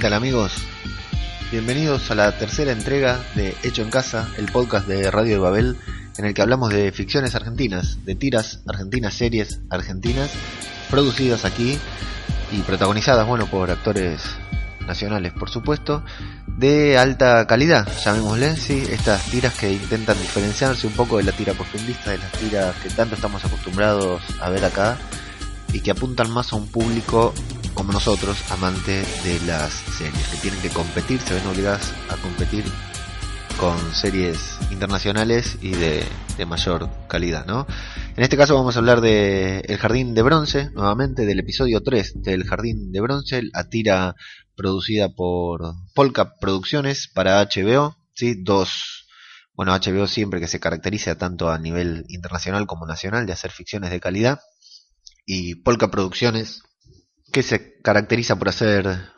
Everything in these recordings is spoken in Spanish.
¿Qué tal amigos? Bienvenidos a la tercera entrega de Hecho en Casa, el podcast de Radio de Babel, en el que hablamos de ficciones argentinas, de tiras argentinas, series argentinas, producidas aquí y protagonizadas, bueno, por actores nacionales, por supuesto, de alta calidad, llamémosle, sí, estas tiras que intentan diferenciarse un poco de la tira costumbrista, de las tiras que tanto estamos acostumbrados a ver acá y que apuntan más a un público como nosotros, amantes de las series, que tienen que competir, se ven obligadas a competir con series internacionales y de, mayor calidad, ¿no? En este caso vamos a hablar de El Jardín de Bronce, nuevamente del episodio 3 del Jardín de Bronce, la tira producida por Polka Producciones para HBO, ¿sí? Dos, bueno, HBO siempre que se caracteriza tanto a nivel internacional como nacional de hacer ficciones de calidad, y Polka Producciones que se caracteriza por hacer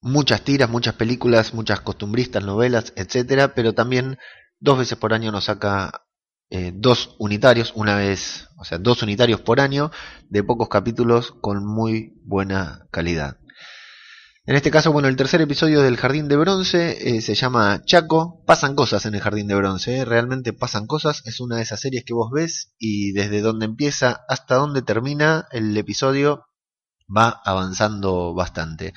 muchas tiras, muchas películas, muchas costumbristas, novelas, etcétera, pero también dos veces por año nos saca eh, dos unitarios, una vez, o sea, dos unitarios por año de pocos capítulos con muy buena calidad. En este caso, bueno, el tercer episodio del Jardín de Bronce eh, se llama Chaco. Pasan cosas en el Jardín de Bronce, eh, realmente pasan cosas. Es una de esas series que vos ves y desde donde empieza hasta donde termina el episodio va avanzando bastante.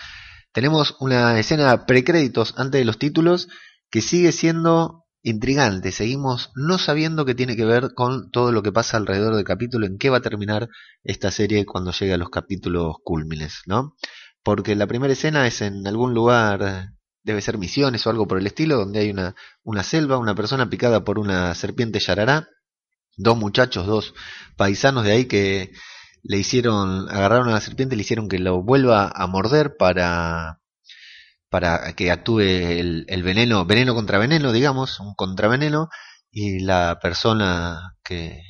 Tenemos una escena precréditos antes de los títulos que sigue siendo intrigante. Seguimos no sabiendo qué tiene que ver con todo lo que pasa alrededor del capítulo, en qué va a terminar esta serie cuando llegue a los capítulos cúlmines, ¿no? Porque la primera escena es en algún lugar, debe ser Misiones o algo por el estilo, donde hay una, una selva, una persona picada por una serpiente yarará, dos muchachos, dos paisanos de ahí que le hicieron, agarraron a la serpiente le hicieron que lo vuelva a morder para, para que actúe el, el veneno, veneno contra veneno, digamos, un contraveneno, y la persona que,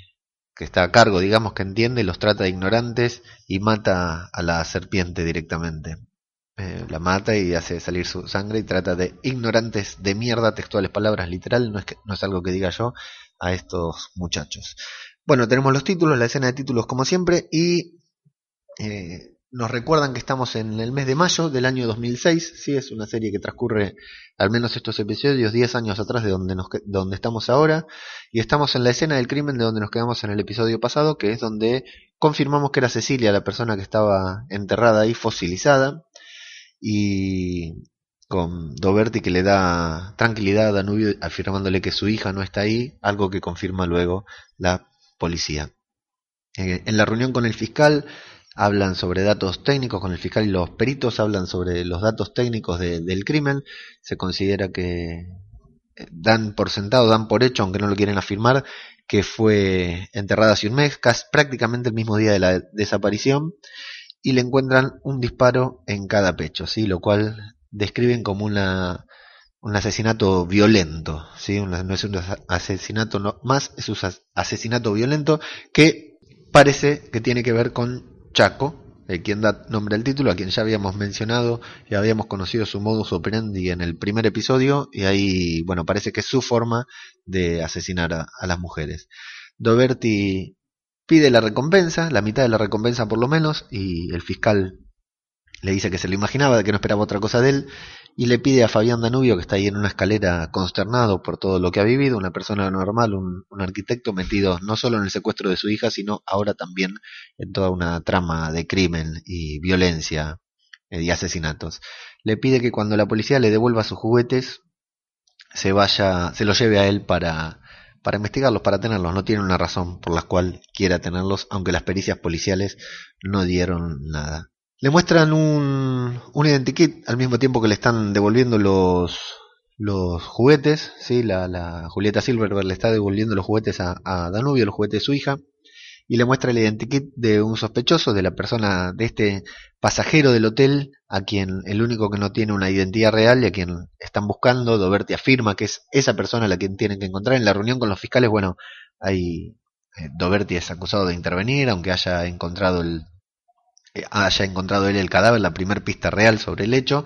que está a cargo, digamos, que entiende, los trata de ignorantes y mata a la serpiente directamente. Eh, la mata y hace salir su sangre y trata de ignorantes de mierda, textuales palabras literal, no es, que, no es algo que diga yo, a estos muchachos. Bueno, tenemos los títulos, la escena de títulos como siempre y eh, nos recuerdan que estamos en el mes de mayo del año 2006, sí, es una serie que transcurre al menos estos episodios 10 años atrás de donde, nos, donde estamos ahora y estamos en la escena del crimen de donde nos quedamos en el episodio pasado, que es donde confirmamos que era Cecilia la persona que estaba enterrada ahí, fosilizada y con Doberti que le da tranquilidad a Danubio afirmándole que su hija no está ahí, algo que confirma luego la policía. Eh, en la reunión con el fiscal hablan sobre datos técnicos, con el fiscal y los peritos hablan sobre los datos técnicos del crimen. Se considera que eh, dan por sentado, dan por hecho, aunque no lo quieren afirmar, que fue enterrada hace un mes, casi, prácticamente el mismo día de la desaparición, y le encuentran un disparo en cada pecho, lo cual describen como una un asesinato violento, ¿sí? no es un asesinato no, más, es un asesinato violento que parece que tiene que ver con Chaco, el quien da nombre al título, a quien ya habíamos mencionado y habíamos conocido su modus operandi en el primer episodio, y ahí, bueno, parece que es su forma de asesinar a, a las mujeres. Doberti pide la recompensa, la mitad de la recompensa por lo menos, y el fiscal le dice que se lo imaginaba, que no esperaba otra cosa de él, y le pide a Fabián Danubio, que está ahí en una escalera consternado por todo lo que ha vivido, una persona normal, un, arquitecto metido no solo en el secuestro de su hija, sino ahora también en toda una trama de crimen y violencia eh, y asesinatos. Le pide que cuando la policía le devuelva sus juguetes, se vaya, se los lleve a él para, para investigarlos, para tenerlos. No tiene una razón por la cual quiera tenerlos, aunque las pericias policiales no dieron nada. Le muestran un, un identikit al mismo tiempo que le están devolviendo los, los juguetes, ¿sí? la, la Julieta Silverberg le está devolviendo los juguetes a, Danubio, los juguetes de su hija, y le muestra el identikit de un sospechoso, de la persona, de este pasajero del hotel, a quien el único que no tiene una identidad real y a quien están buscando. Doberti afirma que es esa persona a la que tienen que encontrar. En la reunión con los fiscales, bueno, hay, eh, Doberti es acusado de intervenir, aunque haya encontrado el haya encontrado él el cadáver, la primer pista real sobre el hecho,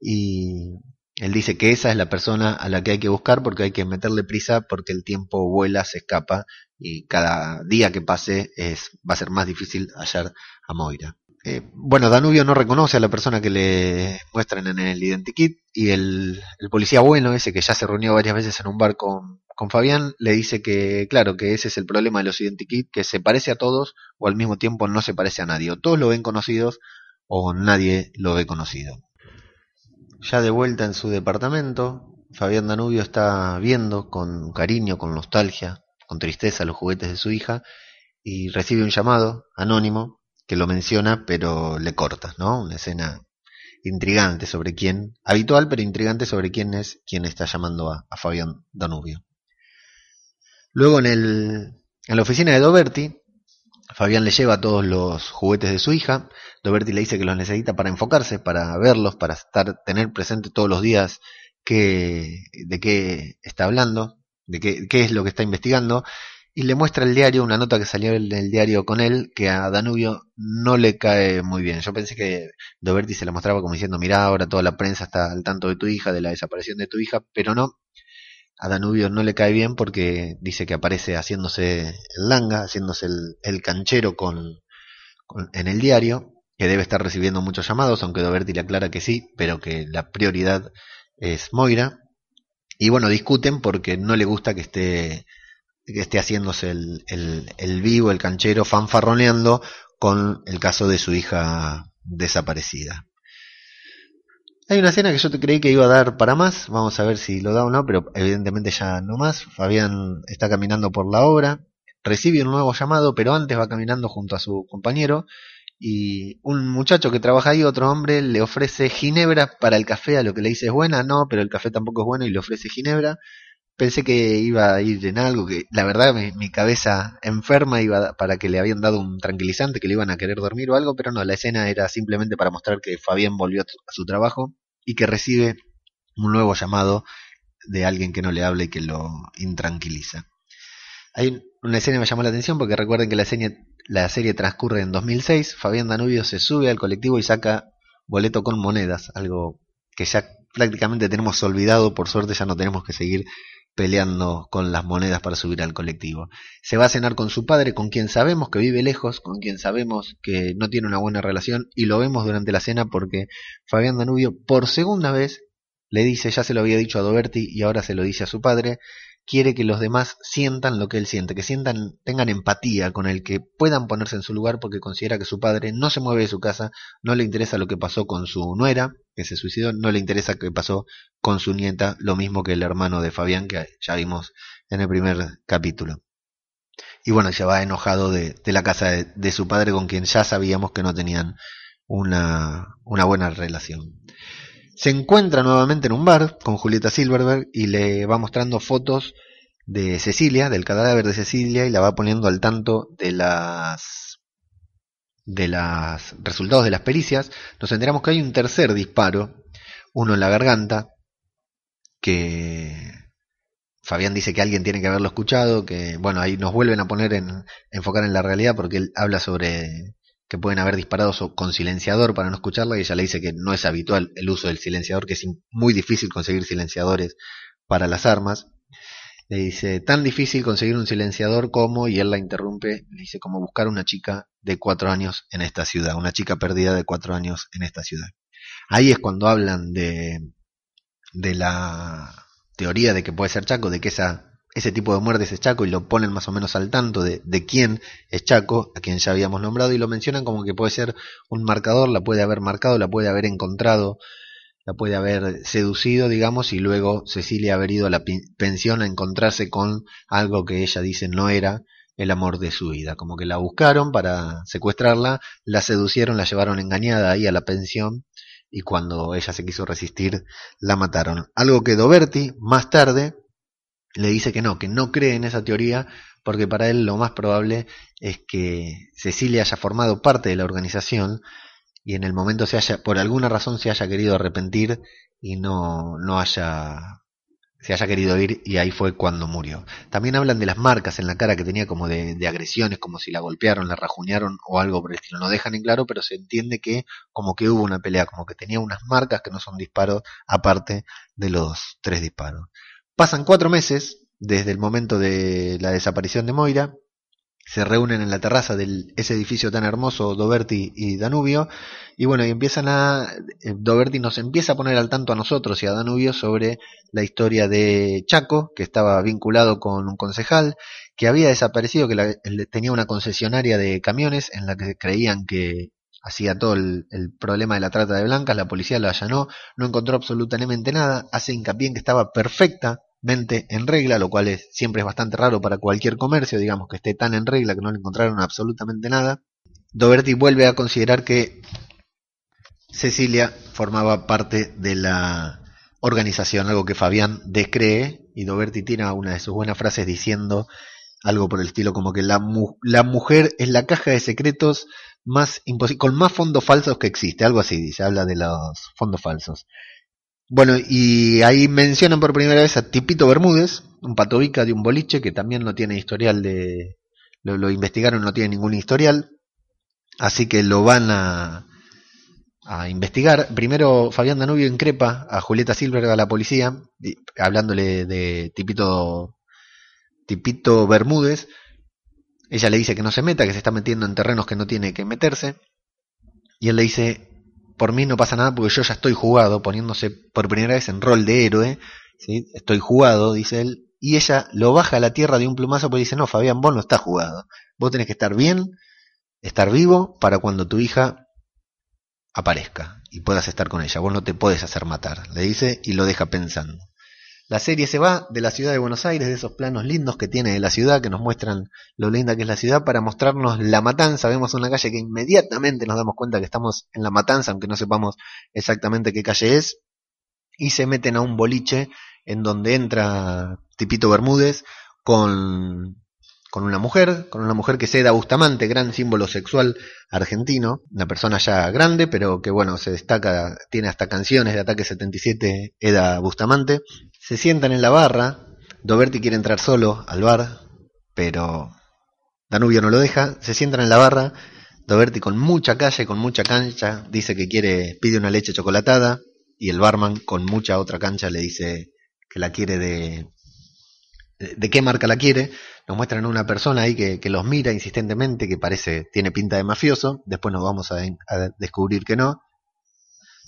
y él dice que esa es la persona a la que hay que buscar porque hay que meterle prisa porque el tiempo vuela, se escapa y cada día que pase es, va a ser más difícil hallar a Moira. Eh, bueno, Danubio no reconoce a la persona que le muestran en el identikit y el, el, policía bueno, ese que ya se reunió varias veces en un bar con, con, Fabián, le dice que, claro, que ese es el problema de los identikit, que se parece a todos o al mismo tiempo no se parece a nadie. O todos lo ven conocidos o nadie lo ve conocido. Ya de vuelta en su departamento, Fabián Danubio está viendo con cariño, con nostalgia, con tristeza los juguetes de su hija y recibe un llamado anónimo que lo menciona pero le corta, ¿no? Una escena intrigante sobre quién, habitual pero intrigante sobre quién es quien está llamando a, a Fabián Danubio. Luego en, el, en la oficina de Doberti, Fabián le lleva todos los juguetes de su hija. Doberti le dice que los necesita para enfocarse, para verlos, para estar, tener presente todos los días que, de qué está hablando, de qué, qué es lo que está investigando. Y le muestra el diario, una nota que salió en el diario con él, que a Danubio no le cae muy bien. Yo pensé que Doberti se la mostraba como diciendo, mira, ahora toda la prensa está al tanto de tu hija, de la desaparición de tu hija, pero no, a Danubio no le cae bien porque dice que aparece haciéndose el langa, haciéndose el, el canchero con, con, en el diario, que debe estar recibiendo muchos llamados, aunque Doberti le aclara que sí, pero que la prioridad es Moira. Y bueno, discuten porque no le gusta que esté, que esté haciéndose el, el, el vivo, el canchero, fanfarroneando con el caso de su hija desaparecida. Hay una escena que yo creí que iba a dar para más, vamos a ver si lo da o no, pero evidentemente ya no más. Fabián está caminando por la obra, recibe un nuevo llamado, pero antes va caminando junto a su compañero y un muchacho que trabaja ahí, otro hombre, le ofrece ginebra para el café, a lo que le dice es buena, no, pero el café tampoco es bueno y le ofrece ginebra. Pensé que iba a ir en algo que la verdad mi, mi cabeza enferma iba para que le habían dado un tranquilizante, que le iban a querer dormir o algo, pero no, la escena era simplemente para mostrar que Fabián volvió a su trabajo y que recibe un nuevo llamado de alguien que no le habla y que lo intranquiliza. Hay una escena que me llamó la atención porque recuerden que la serie, la serie transcurre en 2006. Fabián Danubio se sube al colectivo y saca boleto con monedas, algo que ya prácticamente tenemos olvidado. Por suerte ya no tenemos que seguir peleando con las monedas para subir al colectivo. Se va a cenar con su padre, con quien sabemos que vive lejos, con quien sabemos que no tiene una buena relación, y lo vemos durante la cena porque Fabián Danubio por segunda vez le dice, ya se lo había dicho a Doberti y ahora se lo dice a su padre, quiere que los demás sientan lo que él siente, que sientan, tengan empatía con él, que puedan ponerse en su lugar porque considera que su padre no se mueve de su casa, no le interesa lo que pasó con su nuera, que se suicidó, no le interesa que pasó con su nieta, lo mismo que el hermano de Fabián, que ya vimos en el primer capítulo. Y bueno, se va enojado de, la casa de, su padre con quien ya sabíamos que no tenían una buena relación. Se encuentra nuevamente en un bar con Julieta Silverberg y le va mostrando fotos de Cecilia, del cadáver de Cecilia, y la va poniendo al tanto de las de los resultados de las pericias. Nos enteramos que hay un tercer disparo, uno en la garganta, que Fabián dice que alguien tiene que haberlo escuchado, que bueno, ahí nos vuelven a poner en enfocar en la realidad porque él habla sobre que pueden haber disparado con silenciador para no escucharla y ella le dice que no es habitual el uso del silenciador, que es muy difícil conseguir silenciadores para las armas. Le dice, tan difícil conseguir un silenciador como, y él la interrumpe, le dice, como buscar una chica de cuatro años en esta ciudad, una chica perdida de cuatro años en esta ciudad. Ahí es cuando hablan de, de la teoría de que puede ser Chaco, de que esa ese tipo de muertes es Chaco y lo ponen más o menos al tanto de, de quién es Chaco, a quien ya habíamos nombrado, y lo mencionan como que puede ser un marcador, la puede haber marcado, la puede haber encontrado, la puede haber seducido, digamos, y luego Cecilia haber ido a la pensión a encontrarse con algo que ella dice no era el amor de su vida. Como que la buscaron para secuestrarla, la seducieron, la llevaron engañada ahí a la pensión y cuando ella se quiso resistir, la mataron. Algo que Doberti, más tarde, le dice que no, que no cree en esa teoría, porque para él lo más probable es que Cecilia haya formado parte de la organización y en el momento se haya, por alguna razón se haya querido arrepentir y no, no haya se haya querido ir y ahí fue cuando murió. También hablan de las marcas en la cara que tenía como de, agresiones, como si la golpearon, la rajuñaron o algo por el estilo. No dejan en claro, pero se entiende que como que hubo una pelea, como que tenía unas marcas que no son disparos aparte de los tres disparos. Pasan cuatro meses desde el momento de la desaparición de Moira se reúnen en la terraza de ese edificio tan hermoso, Doberti y Danubio, y bueno, y empiezan a, eh, Doberti nos empieza a poner al tanto a nosotros y a Danubio sobre la historia de Chaco, que estaba vinculado con un concejal, que había desaparecido, que tenía una concesionaria de camiones en la que creían que hacía todo el, el, problema de la trata de blancas, la policía lo allanó, no encontró absolutamente nada, hace hincapié en que estaba perfecta en regla, lo cual es, siempre es bastante raro para cualquier comercio, digamos que esté tan en regla que no le encontraron absolutamente nada. Doberti vuelve a considerar que Cecilia formaba parte de la organización, algo que Fabián descree, y Doberti tiene una de sus buenas frases diciendo algo por el estilo como que la, la mujer es la caja de secretos más con más fondos falsos que existe, algo así dice, habla de los fondos falsos. Bueno, y ahí mencionan por primera vez a Tipito Bermúdez, un patovica de un boliche que también no tiene historial de... Lo, investigaron, no tiene ningún historial, así que lo van a, a investigar. Primero Fabián Danubio increpa a Julieta Silverga, a la policía, hablándole de Tipito, Tipito Bermúdez. Ella le dice que no se meta, que se está metiendo en terrenos que no tiene que meterse. Y él le dice, por mí no pasa nada porque yo ya estoy jugado, poniéndose por primera vez en rol de héroe, estoy jugado, dice él, y ella lo baja a la tierra de un plumazo porque dice, no, Fabián, vos no estás jugado, vos tenés que estar bien, estar vivo para cuando tu hija aparezca y puedas estar con ella, vos no te puedes hacer matar, le dice y lo deja pensando. La serie se va de la ciudad de Buenos Aires, de esos planos lindos que tiene de la ciudad, que nos muestran lo linda que es la ciudad, para mostrarnos la matanza. Vemos una calle que inmediatamente nos damos cuenta que estamos en la matanza, aunque no sepamos exactamente qué calle es. Y se meten a un boliche en donde entra Tipito Bermúdez con, con una mujer, con una mujer que es Eda Bustamante, gran símbolo sexual argentino, una persona ya grande, pero que bueno, se destaca, tiene hasta canciones de Ataque 77, Eda Bustamante, se sientan en la barra. Doberti quiere entrar solo al bar, pero Danubio no lo deja. Se sientan en la barra. Doberti con mucha calle, con mucha cancha, dice que quiere, pide una leche chocolatada. Y el barman con mucha otra cancha le dice que la quiere de, de qué marca la quiere. Nos muestran una persona ahí que, los mira insistentemente, que parece, tiene pinta de mafioso. Después nos vamos a, a descubrir que no.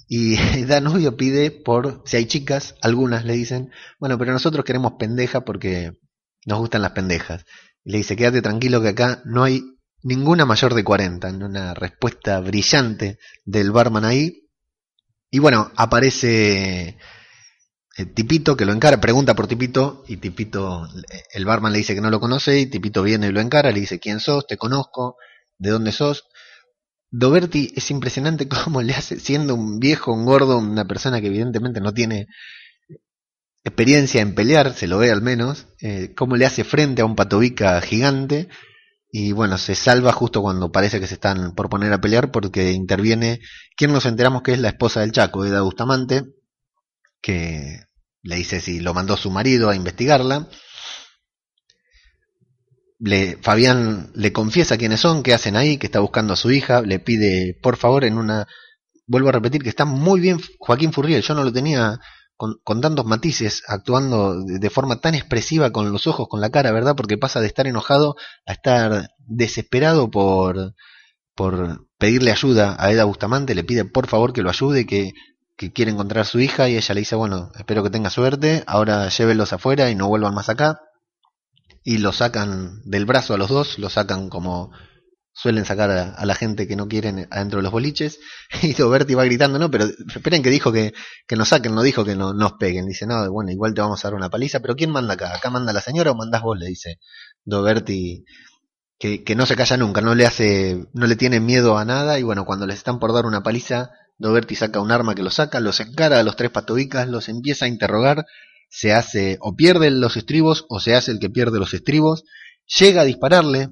Y Danubio pide por, si hay chicas, algunas le dicen, bueno, pero nosotros queremos pendeja porque nos gustan las pendejas. Y le dice, quédate tranquilo que acá no hay ninguna mayor de 40. En una respuesta brillante del barman ahí. Y bueno, aparece Tipito que lo encara, pregunta por Tipito y Tipito, el barman le dice que no lo conoce y Tipito viene y lo encara, le dice quién sos, te conozco, de dónde sos. Doberti es impresionante cómo le hace, siendo un viejo, un gordo, una persona que evidentemente no tiene experiencia en pelear, se lo ve al menos, eh, cómo le hace frente a un patovica gigante y bueno, se salva justo cuando parece que se están por poner a pelear porque interviene, quien nos enteramos que es la esposa del Chaco, Eda Bustamante, que le dice si lo mandó su marido a investigarla le, Fabián le confiesa quiénes son, qué hacen ahí, que está buscando a su hija, le pide por favor en una... Vuelvo a repetir que está muy bien Joaquín Furriel, yo no lo tenía con, con tantos matices, actuando de, de, forma tan expresiva con los ojos, con la cara, ¿verdad? Porque pasa de estar enojado a estar desesperado por, por pedirle ayuda a Eda Bustamante, le pide por favor que lo ayude, que, que quiere encontrar a su hija y ella le dice, bueno, espero que tenga suerte, ahora llévelos afuera y no vuelvan más acá y lo sacan del brazo a los dos, lo sacan como suelen sacar a, la gente que no quieren adentro de los boliches, y Doberti va gritando, no, pero esperen que dijo que, que nos saquen, no dijo que no, nos peguen, dice, no, bueno, igual te vamos a dar una paliza, pero ¿quién manda acá? ¿Acá manda la señora o mandás vos? le dice Doberti que, que, no se calla nunca, no le hace, no le tiene miedo a nada y bueno, cuando les están por dar una paliza, Doberti saca un arma que lo saca, los encara a los tres patobicas, los empieza a interrogar, se hace o pierde los estribos o se hace el que pierde los estribos, llega a dispararle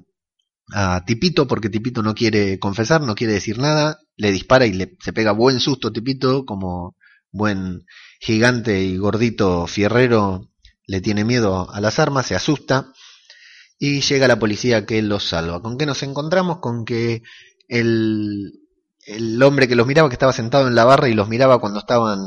a Tipito porque Tipito no quiere confesar, no quiere decir nada, le dispara y le, se pega buen susto Tipito como buen gigante y gordito fierrero le tiene miedo a las armas, se asusta y llega la policía que los salva. ¿Con qué nos encontramos? Con que el, el hombre que los miraba, que estaba sentado en la barra y los miraba cuando estaban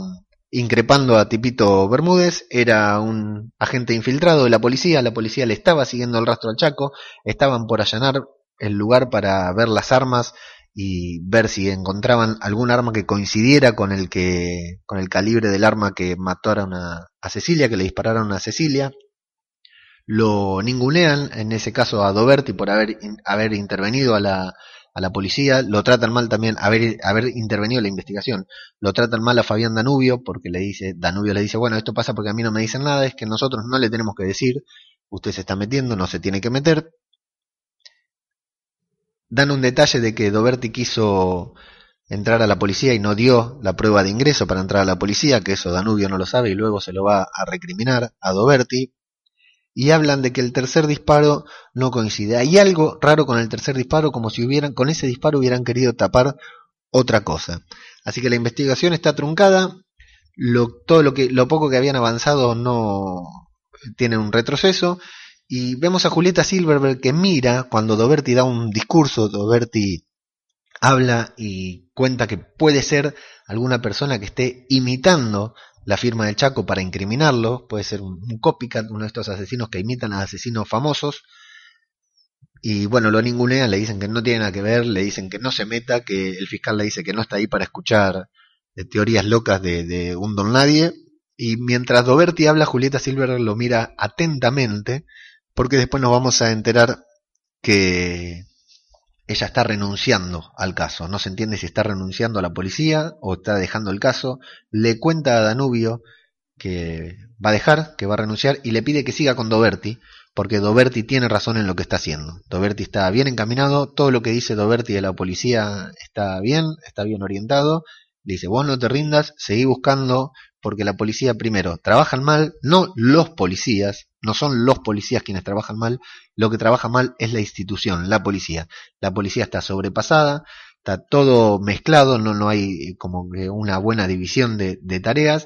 increpando a Tipito Bermúdez, era un agente infiltrado de la policía, la policía le estaba siguiendo el rastro al Chaco, estaban por allanar el lugar para ver las armas y ver si encontraban algún arma que coincidiera con el que con el calibre del arma que mató a, a Cecilia, que le dispararon a Cecilia. Lo ningunean, en ese caso a Doberti por haber, haber intervenido a la, a la policía, lo tratan mal también, haber, intervenido en la investigación, lo tratan mal a Fabián Danubio porque le dice, Danubio le dice, bueno, esto pasa porque a mí no me dicen nada, es que nosotros no le tenemos que decir, usted se está metiendo, no se tiene que meter. Dan un detalle de que Doberti quiso entrar a la policía y no dio la prueba de ingreso para entrar a la policía, que eso Danubio no lo sabe y luego se lo va a recriminar a Doberti, y hablan de que el tercer disparo no coincide. Hay algo raro con el tercer disparo, como si hubieran, con ese disparo hubieran querido tapar otra cosa. Así que la investigación está truncada, lo, todo lo que, lo poco que habían avanzado no tiene un retroceso, y vemos a Julieta Silverberg que mira cuando Doberti da un discurso, Doberti habla y cuenta que puede ser alguna persona que esté imitando la firma del Chaco para incriminarlo, puede ser un, copycat, uno de estos asesinos que imitan a asesinos famosos, y bueno, lo ningunean, le dicen que no tiene nada que ver, le dicen que no se meta, que el fiscal le dice que no está ahí para escuchar eh, teorías locas de, de, un don nadie, y mientras Doberti habla, Julieta Silver lo mira atentamente, porque después nos vamos a enterar que ella está renunciando al caso. No se entiende si está renunciando a la policía o está dejando el caso. Le cuenta a Danubio que va a dejar, que va a renunciar y le pide que siga con Doberti, porque Doberti tiene razón en lo que está haciendo. Doberti está bien encaminado, todo lo que dice Doberti de la policía está bien, está bien orientado. Dice, vos no te rindas, seguí buscando, porque la policía primero trabajan mal, no los policías, no son los policías quienes trabajan mal, lo que trabaja mal es la institución, la policía. La policía está sobrepasada, está todo mezclado, no, no hay como que una buena división de, de tareas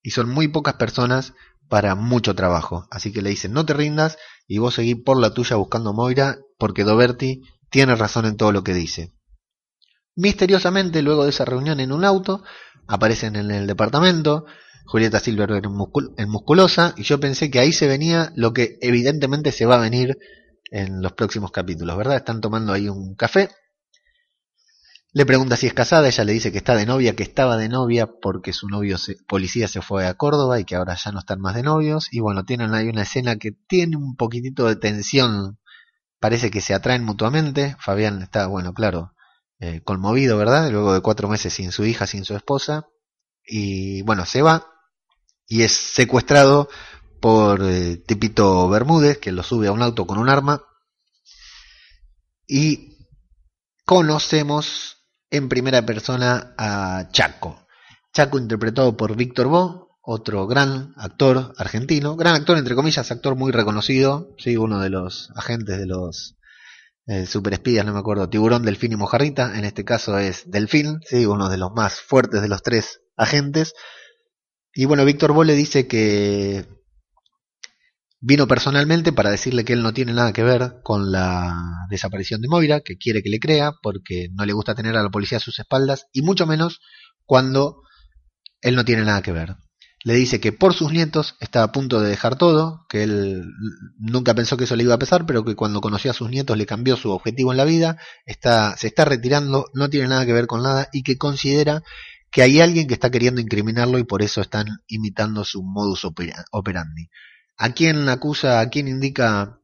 y son muy pocas personas para mucho trabajo. Así que le dicen, no te rindas y vos seguís por la tuya buscando Moira porque Doberti tiene razón en todo lo que dice. Misteriosamente, luego de esa reunión en un auto, aparecen en el departamento, Julieta Silver en, musculosa, y yo pensé que ahí se venía lo que evidentemente se va a venir en los próximos capítulos, ¿verdad? Están tomando ahí un café. Le pregunta si es casada, ella le dice que está de novia, que estaba de novia porque su novio policía se fue a Córdoba y que ahora ya no están más de novios. Y bueno, tienen ahí una escena que tiene un poquitito de tensión, parece que se atraen mutuamente. Fabián está, bueno, claro, eh, conmovido, ¿verdad? Luego de cuatro meses sin su hija, sin su esposa. Y bueno, se va y es secuestrado por eh, Tipito Bermúdez, que lo sube a un auto con un arma. Y conocemos en primera persona a Chaco. Chaco interpretado por Víctor Bo, otro gran actor argentino, gran actor entre comillas, actor muy reconocido, sí, uno de los agentes de los eh, superespías, no me acuerdo, Tiburón, Delfín y Mojarrita, en este caso es Delfín, sí, uno de los más fuertes de los tres agentes, y bueno, Víctor Bo le dice que vino personalmente para decirle que él no tiene nada que ver con la desaparición de Moira, que quiere que le crea porque no le gusta tener a la policía a sus espaldas y mucho menos cuando él no tiene nada que ver. Le dice que por sus nietos está a punto de dejar todo, que él nunca pensó que eso le iba a pesar, pero que cuando conoció a sus nietos le cambió su objetivo en la vida, está, se está retirando, no tiene nada que ver con nada y que considera que hay alguien que está queriendo incriminarlo y por eso están imitando su modus operandi. ¿A quién acusa, a quién indica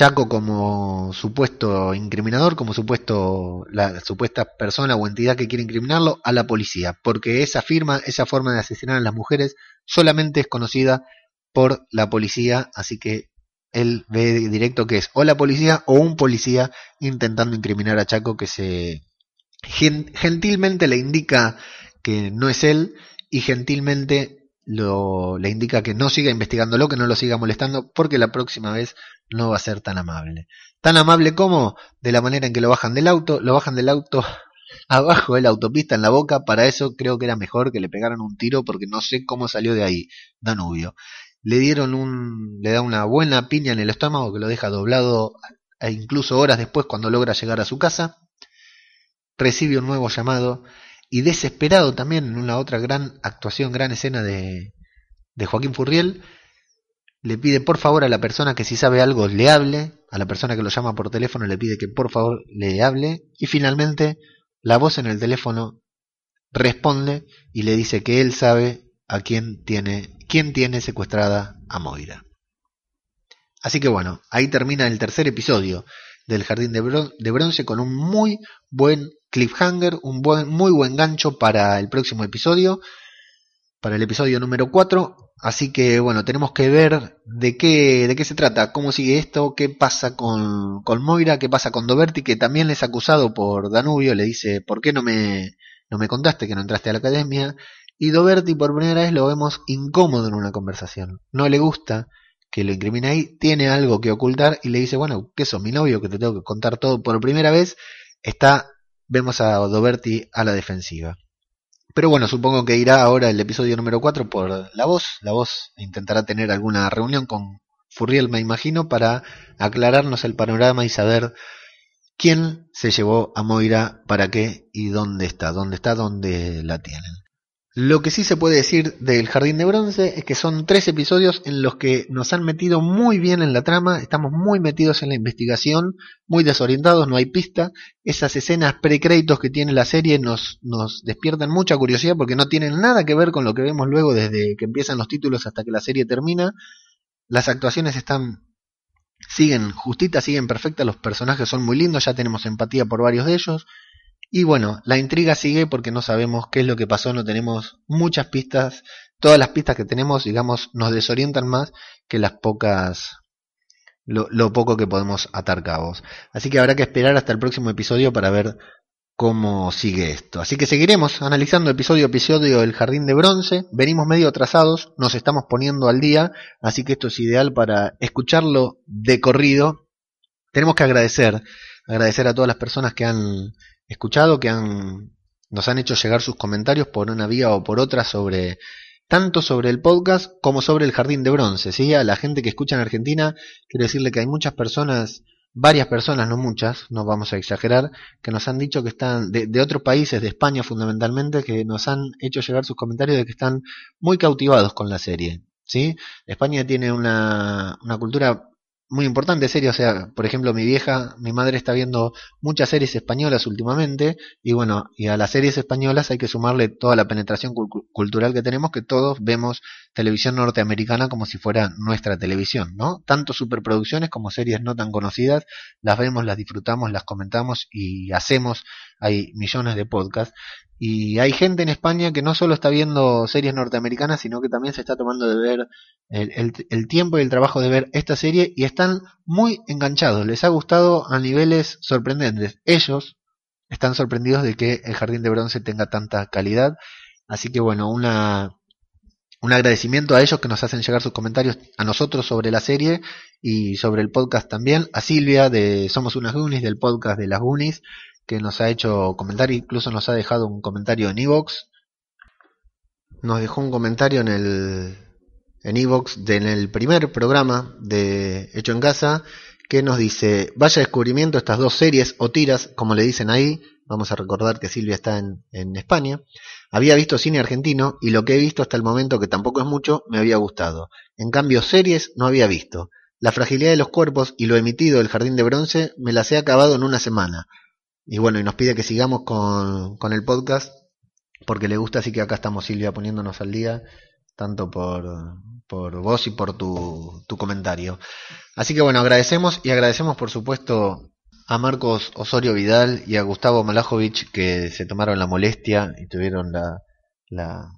Chaco como supuesto incriminador, como supuesto la supuesta persona o entidad que quiere incriminarlo? A la policía, porque esa firma, esa forma de asesinar a las mujeres solamente es conocida por la policía, así que él ve directo que es o la policía o un policía intentando incriminar a Chaco que se gentilmente le indica que no es él y gentilmente lo, le indica que no siga investigándolo, que no lo siga molestando, porque la próxima vez no va a ser tan amable. Tan amable como de la manera en que lo bajan del auto, lo bajan del auto abajo de la autopista en la boca, para eso creo que era mejor que le pegaran un tiro porque no sé cómo salió de ahí Danubio. Le dieron un, le da una buena piña en el estómago que lo deja doblado e incluso horas después cuando logra llegar a su casa. Recibe un nuevo llamado y desesperado también en una otra gran actuación, gran escena de, de Joaquín Furriel, le pide por favor a la persona que si sabe algo le hable, a la persona que lo llama por teléfono le pide que por favor le hable y finalmente la voz en el teléfono responde y le dice que él sabe a quién tiene, quién tiene secuestrada a Moira. Así que bueno, ahí termina el tercer episodio del Jardín de, Bronce con un muy buen cliffhanger, un buen, muy buen gancho para el próximo episodio, para el episodio número 4. Así que bueno, tenemos que ver de qué, de qué se trata, cómo sigue esto, qué pasa con, Moira, qué pasa con Doberti, que también es acusado por Danubio, le dice, ¿por qué no me, no me contaste que no entraste a la academia? Y Doberti por primera vez lo vemos incómodo en una conversación. No le gusta que lo incrimina ahí, tiene algo que ocultar y le dice, bueno, ¿qué sos mi novio? Que te tengo que contar todo por primera vez. Está, vemos a Doberti a la defensiva. Pero bueno, supongo que irá ahora el episodio número 4 por la voz. La voz intentará tener alguna reunión con Furriel, me imagino, para aclararnos el panorama y saber quién se llevó a Moira, para qué y dónde está. Dónde está, dónde la tienen. Lo que sí se puede decir del Jardín de Bronce es que son tres episodios en los que nos han metido muy bien en la trama, estamos muy metidos en la investigación, muy desorientados, no hay pista. Esas escenas precréditos que tiene la serie nos, nos despiertan mucha curiosidad porque no tienen nada que ver con lo que vemos luego desde que empiezan los títulos hasta que la serie termina. Las actuaciones están siguen justitas, siguen perfectas, los personajes son muy lindos, ya tenemos empatía por varios de ellos. Y bueno, la intriga sigue porque no sabemos qué es lo que pasó, no tenemos muchas pistas. Todas las pistas que tenemos, digamos, nos desorientan más que las pocas, lo, poco que podemos atar cabos. Así que habrá que esperar hasta el próximo episodio para ver cómo sigue esto. Así que seguiremos analizando episodio a episodio El Jardín de Bronce. Venimos medio atrasados, nos estamos poniendo al día, así que esto es ideal para escucharlo de corrido. Tenemos que agradecer, agradecer a todas las personas que han escuchado que han, nos han hecho llegar sus comentarios por una vía o por otra sobre tanto sobre el podcast como sobre el jardín de bronce. ¿sí? A la gente que escucha en Argentina, quiero decirle que hay muchas personas, varias personas, no muchas, no vamos a exagerar, que nos han dicho que están, de, de otros países, de España fundamentalmente, que nos han hecho llegar sus comentarios de que están muy cautivados con la serie. ¿sí? España tiene una, una cultura muy importante serie, o sea, por ejemplo, mi vieja, mi madre está viendo muchas series españolas últimamente, y bueno, y a las series españolas hay que sumarle toda la penetración cultural que tenemos, que todos vemos televisión norteamericana como si fuera nuestra televisión, ¿no? Tanto superproducciones como series no tan conocidas, las vemos, las disfrutamos, las comentamos y hacemos, hay millones de podcasts, y hay gente en España que no solo está viendo series norteamericanas, sino que también se está tomando de ver el, tiempo y el trabajo de ver esta serie y están muy enganchados. Les ha gustado a niveles sorprendentes. Ellos están sorprendidos de que el Jardín de Bronce tenga tanta calidad. Así que bueno, una, un agradecimiento a ellos que nos hacen llegar sus comentarios a nosotros sobre la serie y sobre el podcast también. A Silvia de Somos unas Goonies, del podcast de las Goonies que nos ha hecho comentar, incluso nos ha dejado un comentario en Evox. Nos dejó un comentario en el en Evox en el primer programa de Hecho en Casa que nos dice, vaya descubrimiento estas dos series o tiras, como le dicen ahí, vamos a recordar que Silvia está en, en España, había visto cine argentino y lo que he visto hasta el momento, que tampoco es mucho, me había gustado. En cambio, series no había visto. La fragilidad de los cuerpos y lo emitido del Jardín de Bronce me las he acabado en una semana. Y bueno, y nos pide que sigamos con, con el podcast porque le gusta, así que acá estamos Silvia poniéndonos al día, tanto por, por vos y por tu, tu comentario. Así que bueno, agradecemos y agradecemos por supuesto a Marcos Osorio Vidal y a Gustavo Malajovic que se tomaron la molestia y tuvieron la, la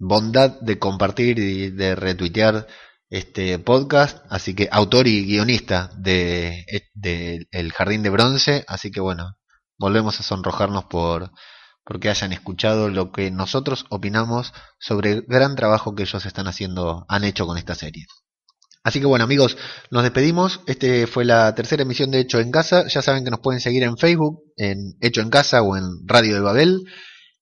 bondad de compartir y de retuitear este podcast, así que autor y guionista de, de El Jardín de Bronce, así que bueno, volvemos a sonrojarnos por porque hayan escuchado lo que nosotros opinamos sobre el gran trabajo que ellos están haciendo, han hecho con esta serie. Así que bueno amigos, nos despedimos. Este fue la tercera emisión de Hecho en Casa. Ya saben que nos pueden seguir en Facebook, en Hecho en Casa o en Radio de Babel.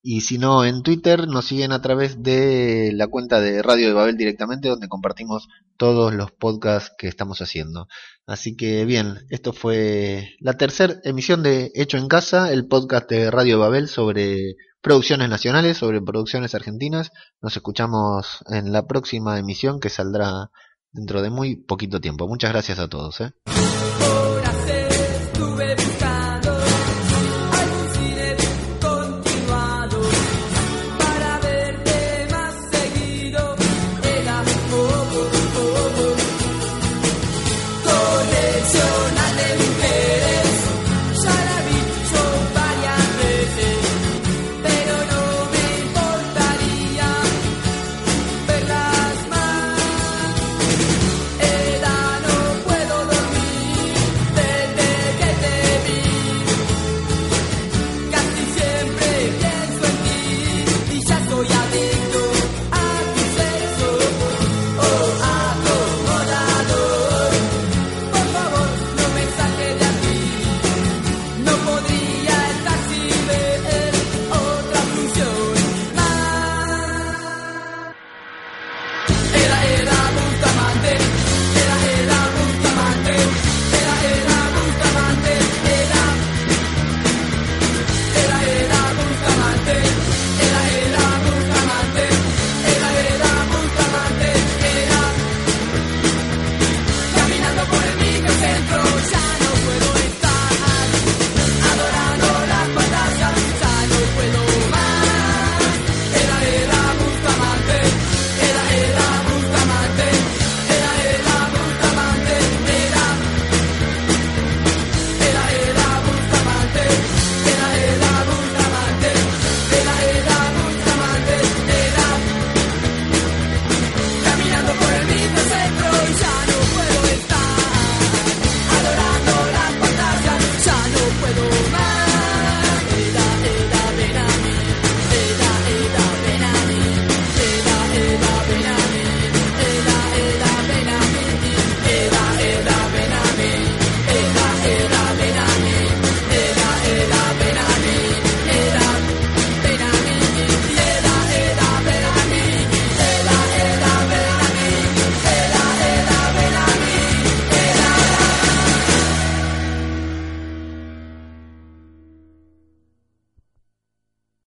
Y si no, en Twitter nos siguen a través de la cuenta de Radio de Babel directamente, donde compartimos todos los podcasts que estamos haciendo. Así que bien, esto fue la tercera emisión de Hecho en Casa, el podcast de Radio de Babel sobre producciones nacionales, sobre producciones argentinas. Nos escuchamos en la próxima emisión que saldrá dentro de muy poquito tiempo. Muchas gracias a todos. ¿eh?